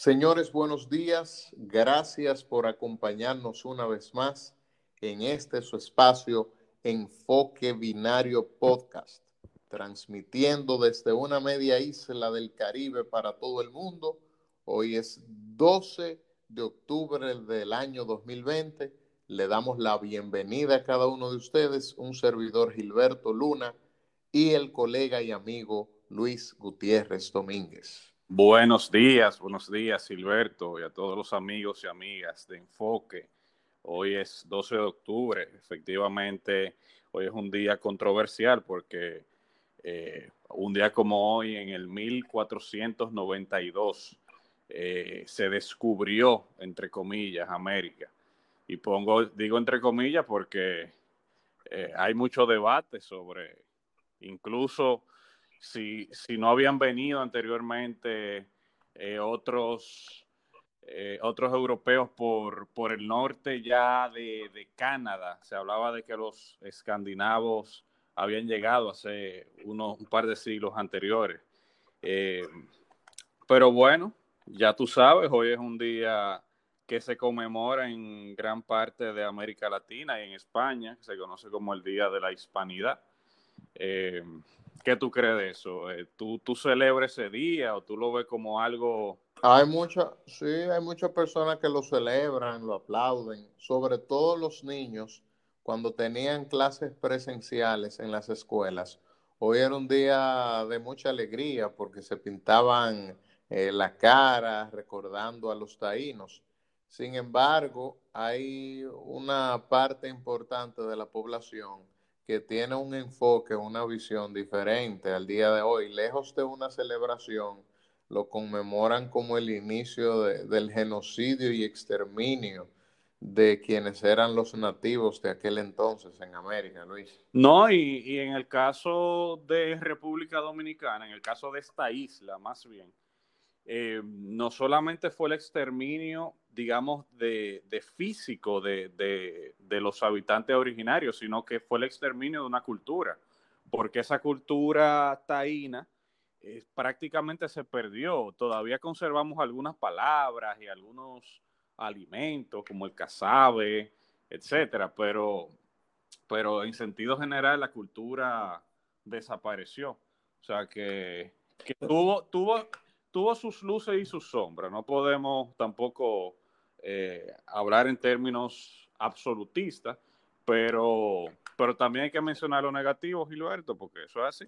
Señores, buenos días. Gracias por acompañarnos una vez más en este su espacio Enfoque Binario Podcast, transmitiendo desde una media isla del Caribe para todo el mundo. Hoy es 12 de octubre del año 2020. Le damos la bienvenida a cada uno de ustedes, un servidor Gilberto Luna y el colega y amigo Luis Gutiérrez Domínguez. Buenos días, buenos días Silberto y a todos los amigos y amigas de Enfoque. Hoy es 12 de octubre, efectivamente hoy es un día controversial porque eh, un día como hoy en el 1492 eh, se descubrió, entre comillas, América. Y pongo, digo entre comillas porque eh, hay mucho debate sobre incluso si, si no habían venido anteriormente eh, otros, eh, otros europeos por, por el norte ya de, de, Canadá. Se hablaba de que los escandinavos habían llegado hace unos, un par de siglos anteriores. Eh, pero bueno, ya tú sabes, hoy es un día que se conmemora en gran parte de América Latina y en España, que se conoce como el Día de la Hispanidad. ¿Qué tú crees de eso? Eh, ¿Tú, ¿Tú celebras ese día o tú lo ves como algo... Hay muchas, sí, hay muchas personas que lo celebran, lo aplauden, sobre todo los niños cuando tenían clases presenciales en las escuelas. Hoy era un día de mucha alegría porque se pintaban eh, la cara recordando a los taínos. Sin embargo, hay una parte importante de la población que tiene un enfoque, una visión diferente al día de hoy. Lejos de una celebración, lo conmemoran como el inicio del genocidio y exterminio de quienes eran los nativos de aquel entonces en América, Luis. No, y, y en el caso de República Dominicana, en el caso de esta isla más bien, eh, no solamente fue el exterminio, digamos, de, de físico de, de, de, los habitantes originarios, sino que fue el exterminio de una cultura, porque esa cultura taína eh, prácticamente se perdió. Todavía conservamos algunas palabras y algunos alimentos, como el casabe, etcétera, pero, pero en sentido general la cultura desapareció. O sea que, que tuvo, tuvo tuvo sus luces y sus sombras. No podemos tampoco eh, hablar en términos absolutistas, pero, pero también hay que mencionar lo negativo, Gilberto, porque eso es así.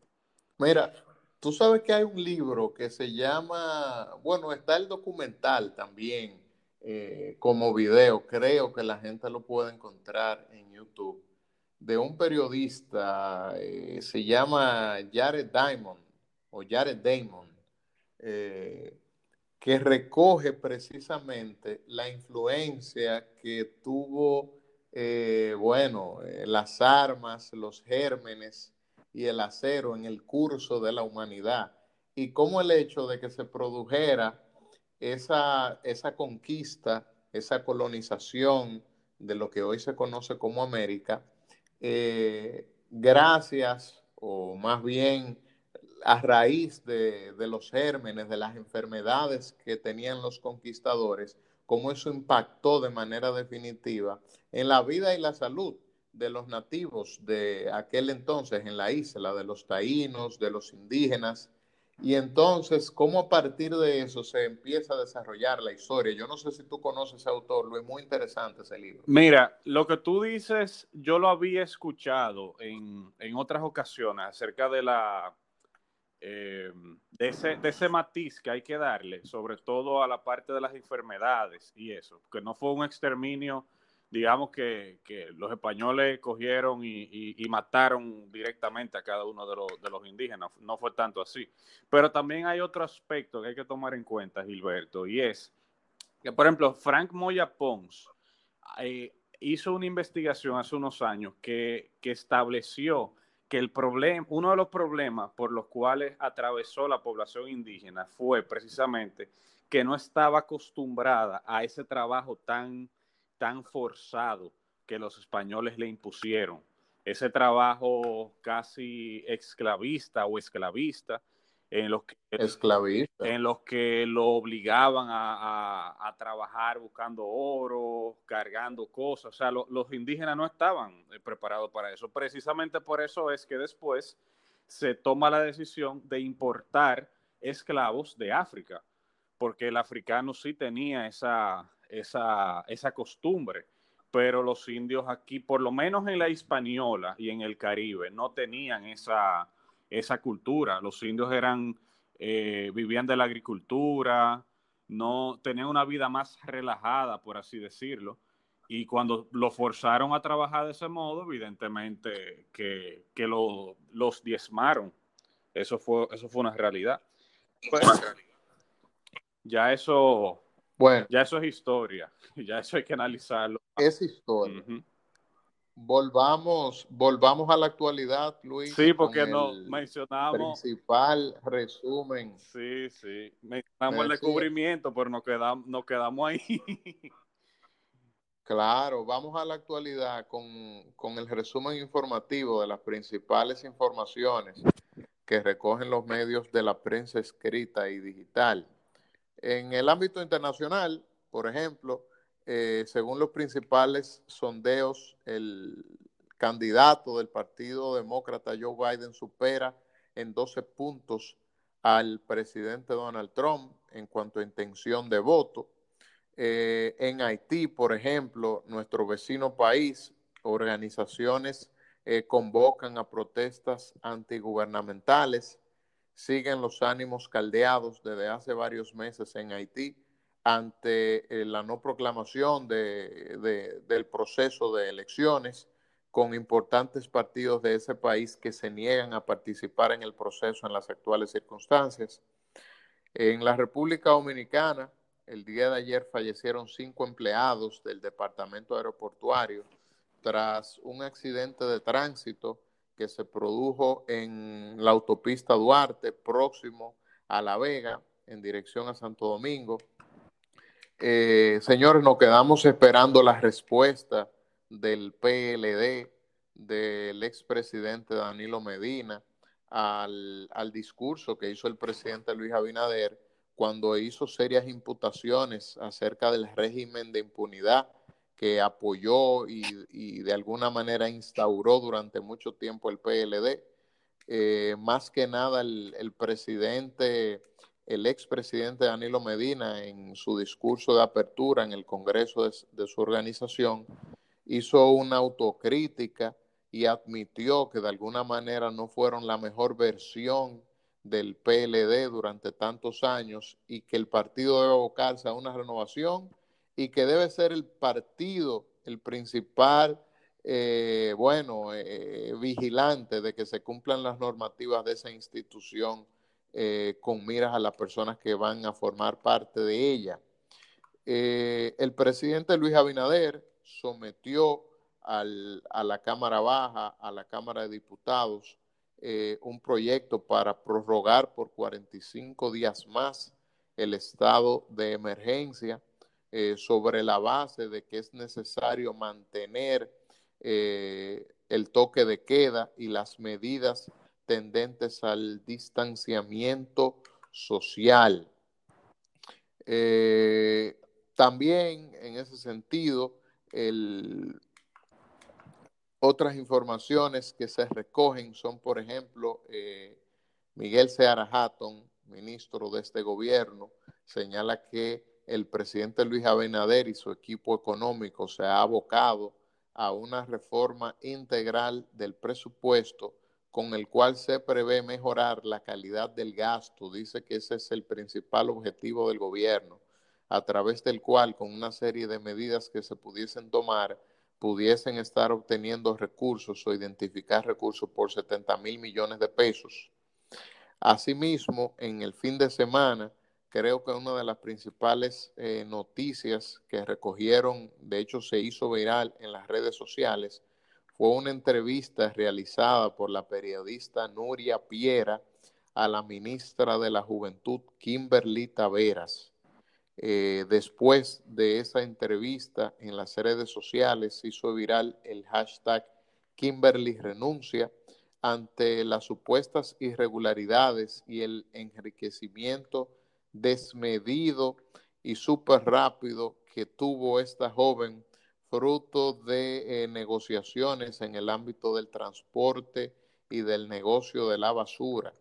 Mira, tú sabes que hay un libro que se llama, bueno, está el documental también eh, como video, creo que la gente lo puede encontrar en YouTube, de un periodista, eh, se llama Jared Diamond o Jared Damon eh, que recoge precisamente la influencia que tuvo, eh, bueno, eh, las armas, los gérmenes y el acero en el curso de la humanidad y cómo el hecho de que se produjera esa, esa conquista, esa colonización de lo que hoy se conoce como América, gracias o más bien a raíz de, los gérmenes, de las enfermedades que tenían los conquistadores, cómo eso impactó de manera definitiva en la vida y la salud de los nativos de aquel entonces en la isla, de los taínos, de los indígenas. Y entonces, cómo a partir de eso se empieza a desarrollar la historia. Yo no sé si tú conoces ese autor, lo es muy interesante ese libro. Mira, lo que tú dices, yo lo había escuchado en, en otras ocasiones acerca de la eh, de, ese, de ese matiz que hay que darle, sobre todo a la parte de las enfermedades y eso, que no fue un exterminio, digamos que, que los españoles cogieron y, y, mataron directamente a cada uno de los, de los indígenas, no fue tanto así. Pero también hay otro aspecto que hay que tomar en cuenta, Gilberto, y es que, por ejemplo, Frank Moya Pons eh, hizo una investigación hace unos años que, que estableció que el problema, uno de los problemas por los cuales atravesó la población indígena fue precisamente que no estaba acostumbrada a ese trabajo tan, tan forzado que los españoles le impusieron. Ese trabajo casi esclavista o esclavista, en los que, Esclavista. en los que lo obligaban a, trabajar buscando oro, cargando cosas. O sea, los indígenas no estaban eh, preparados para eso. Precisamente por eso es que después se toma la decisión de importar esclavos de África, porque el africano sí tenía esa, esa, esa costumbre pero los indios aquí, por lo menos en la Hispaniola y en el Caribe, no tenían esa, esa cultura. Los indios eran, eh, vivían de la agricultura, no tenían una vida más relajada, por así decirlo. Y cuando lo forzaron a trabajar de ese modo, evidentemente que, que lo, los diezmaron. Eso fue, eso fue una realidad. Pues, ya eso, bueno, ya eso es historia. Ya eso hay que analizarlo. Es historia volvamos, volvamos a la actualidad, Luis. Sí, porque no mencionamos. Principal resumen. Sí, sí. Mencionamos el descubrimiento, pero nos quedamos, nos quedamos ahí. Claro, vamos a la actualidad con, con el resumen informativo de las principales informaciones que recogen los medios de la prensa escrita y digital. En el ámbito internacional, por ejemplo, eh, según los principales sondeos, el candidato del Partido Demócrata, Joe Biden, supera en 12 puntos al presidente Donald Trump en cuanto a intención de voto. Eh, en Haití, por ejemplo, nuestro vecino país, organizaciones eh, convocan a protestas antigubernamentales. Siguen los ánimos caldeados desde hace varios meses en Haití ante eh, la no proclamación de, del proceso de elecciones con importantes partidos de ese país que se niegan a participar en el proceso en las actuales circunstancias. En la República Dominicana, el día de ayer fallecieron cinco empleados del Departamento Aeroportuario tras un accidente de tránsito que se produjo en la autopista Duarte, próximo a La Vega, en dirección a Santo Domingo. Eh, señores, nos quedamos esperando la respuesta del PLD, del expresidente Danilo Medina, al, al, discurso que hizo el presidente Luis Abinader cuando hizo serias imputaciones acerca del régimen de impunidad que apoyó y, de alguna manera instauró durante mucho tiempo el PLD. Eh, más que nada el, el presidente el expresidente Danilo Medina en su discurso de apertura en el Congreso de, su organización hizo una autocrítica y admitió que de alguna manera no fueron la mejor versión del PLD durante tantos años y que el partido debe abocarse a una renovación y que debe ser el partido el principal, eh, bueno, eh, vigilante de que se cumplan las normativas de esa institución eh, con miras a las personas que van a formar parte de ella. Eh, el presidente Luis Abinader sometió a la Cámara Baja, a la Cámara de Diputados, eh, un proyecto para prorrogar por 45 días más el estado de emergencia sobre la base de que es necesario mantener el toque de queda y las medidas tendentes al distanciamiento social. Eh, también en ese sentido, otras informaciones que se recogen son, por ejemplo, eh, Miguel Seara Hatton, ministro de este gobierno, señala que el presidente Luis Abinader y su equipo económico se ha abocado a una reforma integral del presupuesto con el cual se prevé mejorar la calidad del gasto. Dice que ese es el principal objetivo del gobierno, a través del cual, con una serie de medidas que se pudiesen tomar, pudiesen estar obteniendo recursos o identificar recursos por 70 mil millones de pesos. Asimismo, en el fin de semana, creo que una de las principales eh, noticias que recogieron, de hecho se hizo viral en las redes sociales, fue una entrevista realizada por la periodista Nuria Piera a la ministra de la Juventud, Kimberly Taveras. Eh, después de esa entrevista en las redes sociales hizo viral el hashtag Kimberly renuncia. ante las supuestas irregularidades y el enriquecimiento desmedido y súper rápido que tuvo esta joven fruto de eh, negociaciones en el ámbito del transporte y del negocio de la basura.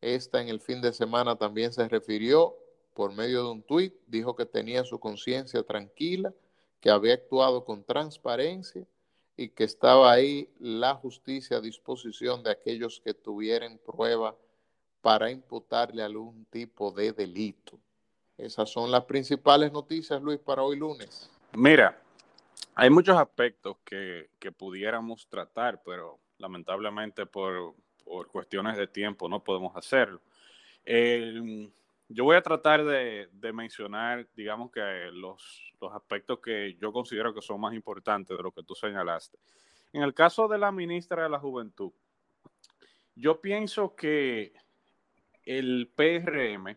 Esta en el fin de semana también se refirió por medio de un tuit, dijo que tenía su conciencia tranquila, que había actuado con transparencia y que estaba ahí la justicia a disposición de aquellos que tuvieran prueba para imputarle algún tipo de delito. Esas son las principales noticias, Luis, para hoy lunes. Mira, hay muchos aspectos que, pudiéramos tratar, pero lamentablemente por, cuestiones de tiempo no podemos hacerlo. yo voy a tratar de, mencionar, digamos que los, los, aspectos que yo considero que son más importantes de lo que tú señalaste. En el caso de la ministra de la Juventud, yo pienso que el PRM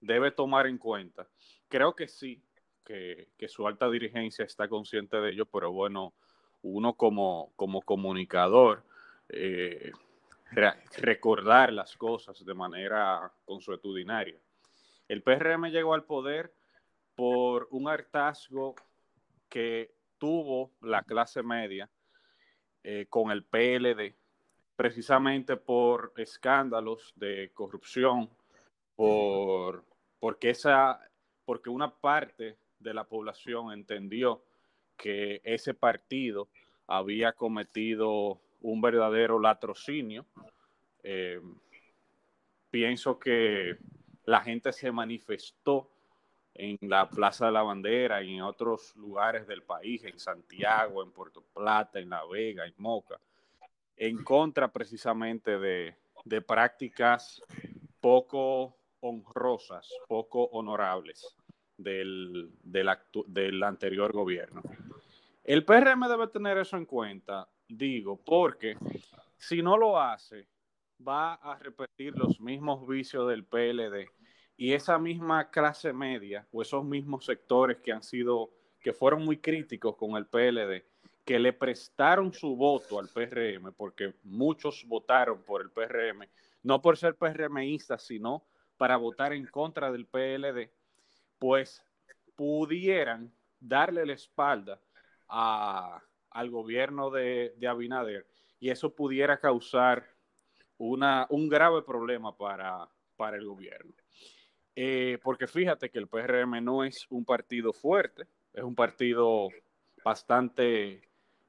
debe tomar en cuenta. Creo que sí, que, su alta dirigencia está consciente de ello, pero bueno, uno como, como comunicador, eh, recordar las cosas de manera consuetudinaria. El PRM llegó al poder por un hartazgo que tuvo la clase media eh, con el PLD, precisamente por escándalos de corrupción, por porque, esa, porque una parte de la población entendió que ese partido había cometido un verdadero latrocinio. Eh, pienso que la gente se manifestó en la Plaza de la Bandera y en otros lugares del país, en Santiago, en Puerto Plata, en La Vega, en Moca, en contra precisamente de, de prácticas poco honrosas, poco honorables del, del, anterior gobierno. El PRM debe tener eso en cuenta, digo, porque si no lo hace, va a repetir los mismos vicios del PLD y esa misma clase media o esos mismos sectores que han sido, que fueron muy críticos con el PLD, que le prestaron su voto al PRM, porque muchos votaron por el PRM, no por ser PRMistas, sino para votar en contra del PLD, pues pudieran darle la espalda al gobierno de, Abinader y eso pudiera causar una, un grave problema para, para el gobierno. Eh, porque fíjate que el PRM no es un partido fuerte, es un partido bastante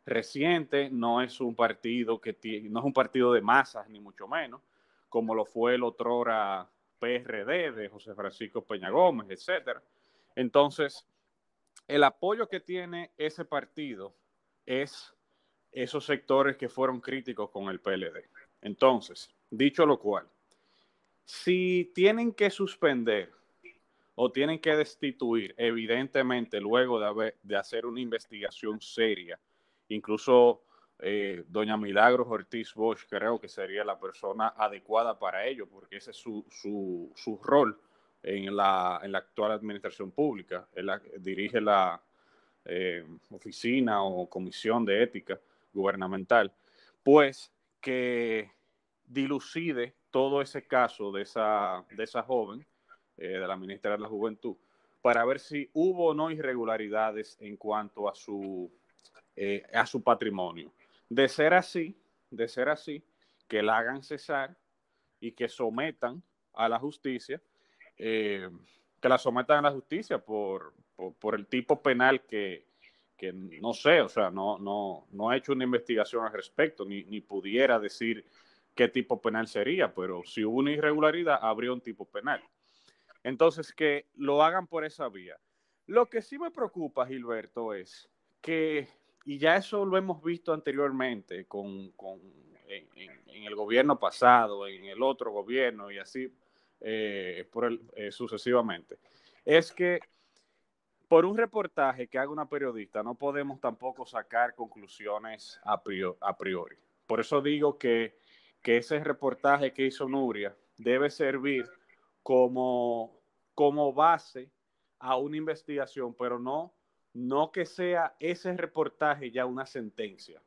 reciente, no es un partido que no es un partido de masas, ni mucho menos, como lo fue el otrora PRD de José Francisco Peña Gómez, etcétera. Entonces, el apoyo que tiene ese partido es esos sectores que fueron críticos con el PLD. Entonces, dicho lo cual, si tienen que suspender o tienen que destituir, evidentemente, luego de, de hacer una investigación seria, incluso eh, doña Milagros Ortiz Bosch creo que sería la persona adecuada para ello, porque ese es su, su, su rol en la, en la, actual administración pública. Él dirige la eh, oficina o comisión de ética gubernamental, pues que dilucide todo ese caso de esa, de esa joven, eh, de la ministra de la Juventud, para ver si hubo o no irregularidades en cuanto a su, a su patrimonio. De ser así, de ser así, que la hagan cesar y que sometan a la justicia, eh, que la sometan a la justicia por, por, el tipo penal que, que, no sé, o sea, no, no, no ha hecho una investigación al respecto, ni, ni pudiera decir qué tipo penal sería, pero si hubo una irregularidad, habría un tipo penal. Entonces, que lo hagan por esa vía. Lo que sí me preocupa, Gilberto, es que y ya eso lo hemos visto anteriormente con, en, el gobierno pasado, en el otro gobierno y así eh, por el, eh, sucesivamente. Es que por un reportaje que haga una periodista no podemos tampoco sacar conclusiones a priori. Por eso digo que, que ese reportaje que hizo Nuria debe servir como, como base a una investigación, pero no no que sea ese reportaje ya una sentencia.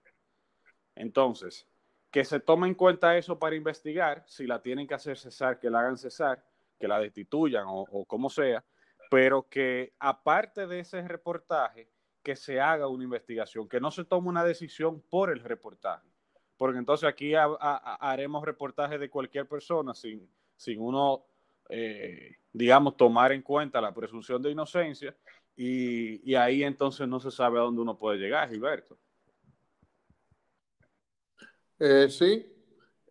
Entonces, que se tome en cuenta eso para investigar, si la tienen que hacer cesar, que la hagan cesar, que la destituyan o, como sea, pero que aparte de ese reportaje, que se haga una investigación, que no se tome una decisión por el reportaje, porque entonces aquí haremos reportajes de cualquier persona sin, sin uno, eh, digamos, tomar en cuenta la presunción de inocencia y, ahí entonces no se sabe a dónde uno puede llegar, Gilberto. Eh, sí,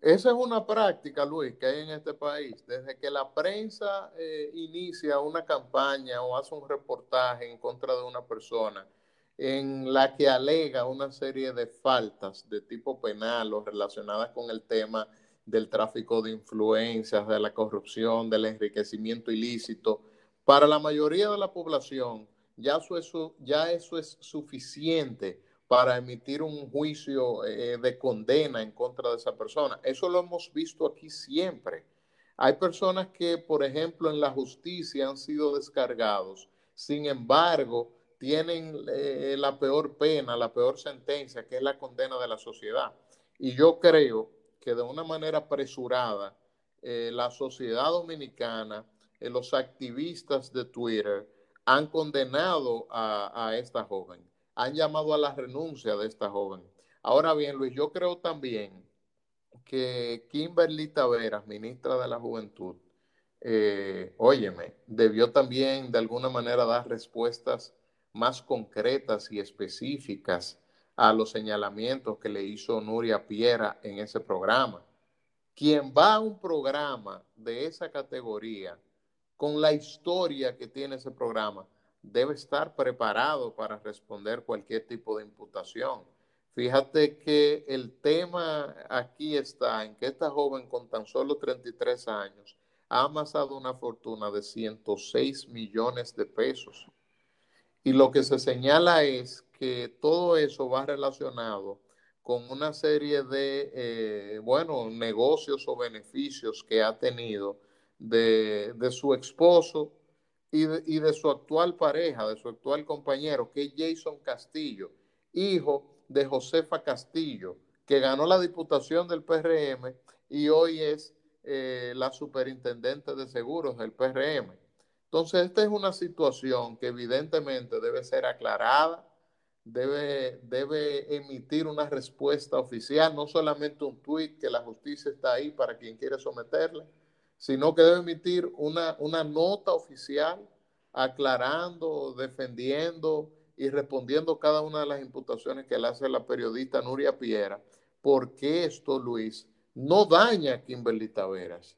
esa es una práctica, Luis, que hay en este país. Desde que la prensa eh, inicia una campaña o hace un reportaje en contra de una persona en la que alega una serie de faltas de tipo penal o relacionadas con el tema del tráfico de influencias, de la corrupción, del enriquecimiento ilícito, para la mayoría de la población ya eso, ya eso es suficiente para emitir un juicio eh, de condena en contra de esa persona. Eso lo hemos visto aquí siempre. Hay personas que, por ejemplo, en la justicia han sido descargados, sin embargo, tienen eh, la peor pena, la peor sentencia, que es la condena de la sociedad. Y yo creo que de una manera apresurada, eh, la sociedad dominicana, los activistas de Twitter han condenado a esta joven han llamado a la renuncia de esta joven. Ahora bien, Luis, yo creo también que Kimberly Taveras, ministra de la Juventud, eh, óyeme, debió también de alguna manera dar respuestas más concretas y específicas a los señalamientos que le hizo Nuria Piera en ese programa. Quien va a un programa de esa categoría, con la historia que tiene ese programa, debe estar preparado para responder cualquier tipo de imputación. Fíjate que el tema aquí está en que esta joven con tan solo 33 años ha amasado una fortuna de 106 millones de pesos. Y lo que se señala es que todo eso va relacionado con una serie de, eh, bueno, negocios o beneficios que ha tenido de, de su esposo y de, su actual pareja, de su actual compañero, que es Jason Castillo, hijo de Josefa Castillo, que ganó la diputación del PRM y hoy es eh, la superintendente de seguros del PRM. Entonces, esta es una situación que evidentemente debe ser aclarada, debe, debe emitir una respuesta oficial, no solamente un tuit que la justicia está ahí para quien quiere someterle, sino que debe emitir una, una nota oficial aclarando, defendiendo y respondiendo cada una de las imputaciones que le hace la periodista Nuria Piera, porque esto, Luis, no daña a Kimberly Taveras.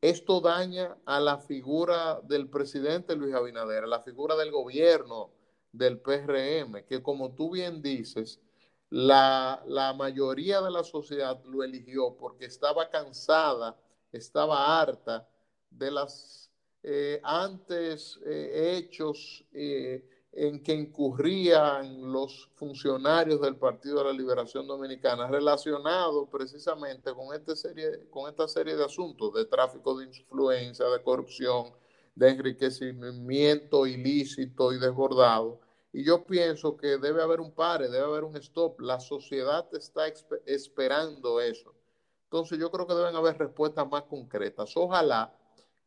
Esto daña a la figura del presidente Luis Abinader, a la figura del gobierno del PRM, que como tú bien dices, la, la mayoría de la sociedad lo eligió porque estaba cansada estaba harta de las eh, antes eh, hechos eh, en que incurrían los funcionarios del Partido de la Liberación Dominicana relacionados precisamente con, esta serie, con esta serie de asuntos de tráfico de influencia, de corrupción, de enriquecimiento ilícito y desbordado. Y yo pienso que debe haber un pare, debe haber un stop. La sociedad está esperando eso. Entonces yo creo que deben haber respuestas más concretas. Ojalá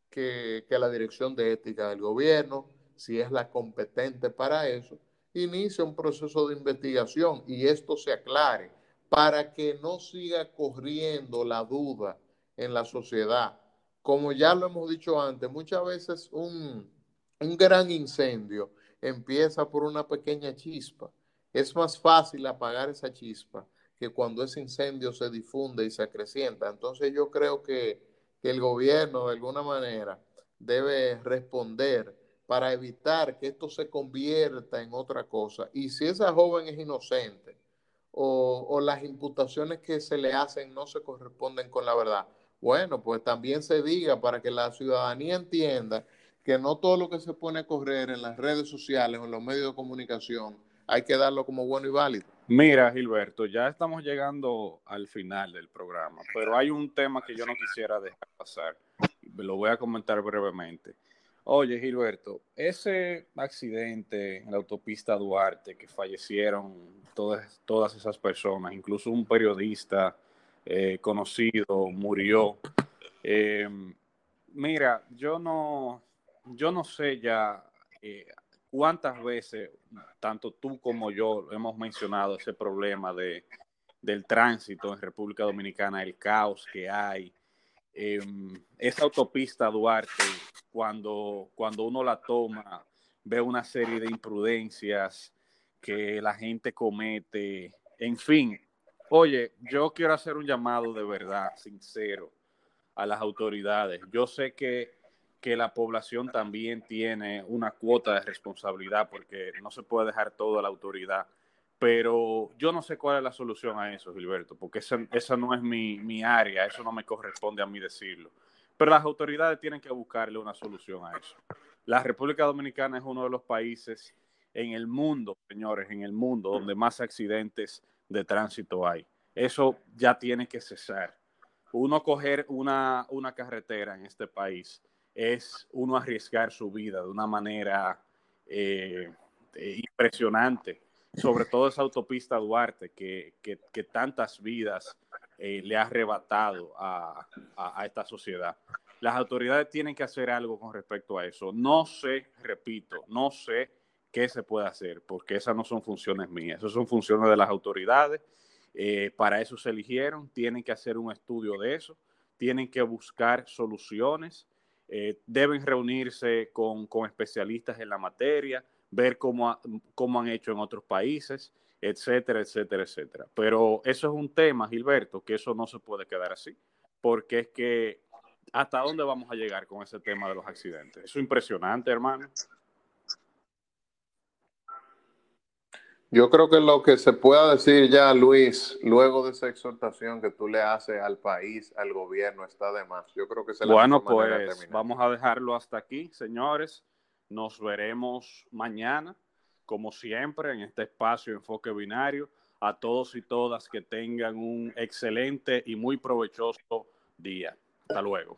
que, la Dirección de Ética del Gobierno, si es la competente para eso, inicie un proceso de investigación y esto se aclare para que no siga corriendo la duda en la sociedad. Como ya lo hemos dicho antes, muchas veces un, un gran incendio empieza por una pequeña chispa. Es más fácil apagar esa chispa que cuando ese incendio se difunde y se acrecienta. Entonces yo creo que, el gobierno de alguna manera debe responder para evitar que esto se convierta en otra cosa. Y si esa joven es inocente o, o, las imputaciones que se le hacen no se corresponden con la verdad, bueno, pues también se diga para que la ciudadanía entienda que no todo lo que se pone a correr en las redes sociales o en los medios de comunicación hay que darlo como bueno y válido. Mira, Gilberto, ya estamos llegando al final del programa, pero hay un tema que yo no quisiera dejar pasar. Lo voy a comentar brevemente. Oye, Gilberto, ese accidente en la autopista Duarte que fallecieron todas, todas esas personas, incluso un periodista eh, conocido murió. Eh, mira, yo no, yo no sé ya eh, cuántas veces, tanto tú como yo, hemos mencionado ese problema de, del tránsito en República Dominicana, el caos que hay. esa autopista Duarte, cuando, cuando uno la toma, ve una serie de imprudencias que la gente comete, en fin. Oye, yo quiero hacer un llamado de verdad, sincero, a las autoridades. Yo sé que, que la población también tiene una cuota de responsabilidad porque no se puede dejar todo a la autoridad. Pero yo no sé cuál es la solución a eso, Gilberto, porque esa, esa no es mi, mi área, eso no me corresponde a mí decirlo. Pero las autoridades tienen que buscarle una solución a eso. La República Dominicana es uno de los países en el mundo, señores, en el mundo donde más accidentes de tránsito hay. Eso ya tiene que cesar. Uno coger una, una carretera en este país es uno arriesgar su vida de una manera eh, eh, impresionante, sobre todo esa autopista Duarte que, que, tantas vidas eh, le ha arrebatado a, a, esta sociedad. Las autoridades tienen que hacer algo con respecto a eso. No sé, repito, no sé qué se puede hacer, porque esas no son funciones mías, esas son funciones de las autoridades. Para eso se eligieron, tienen que hacer un estudio de eso, tienen que buscar soluciones, eh, deben reunirse con, especialistas en la materia, ver cómo, cómo han hecho en otros países, etcétera, etcétera, etcétera. Pero eso es un tema, Gilberto, que eso no se puede quedar así, porque es que hasta dónde vamos a llegar con ese tema de los accidentes. Eso es impresionante, hermano. Yo creo que lo que se pueda decir ya, Luis, luego de esa exhortación que tú le haces al país, al gobierno, está de más. Yo creo que se Bueno, pues vamos a dejarlo hasta aquí, señores. Nos veremos mañana, como siempre, en este espacio Enfoque Binario. A todos y todas que tengan un excelente y muy provechoso día. Hasta luego.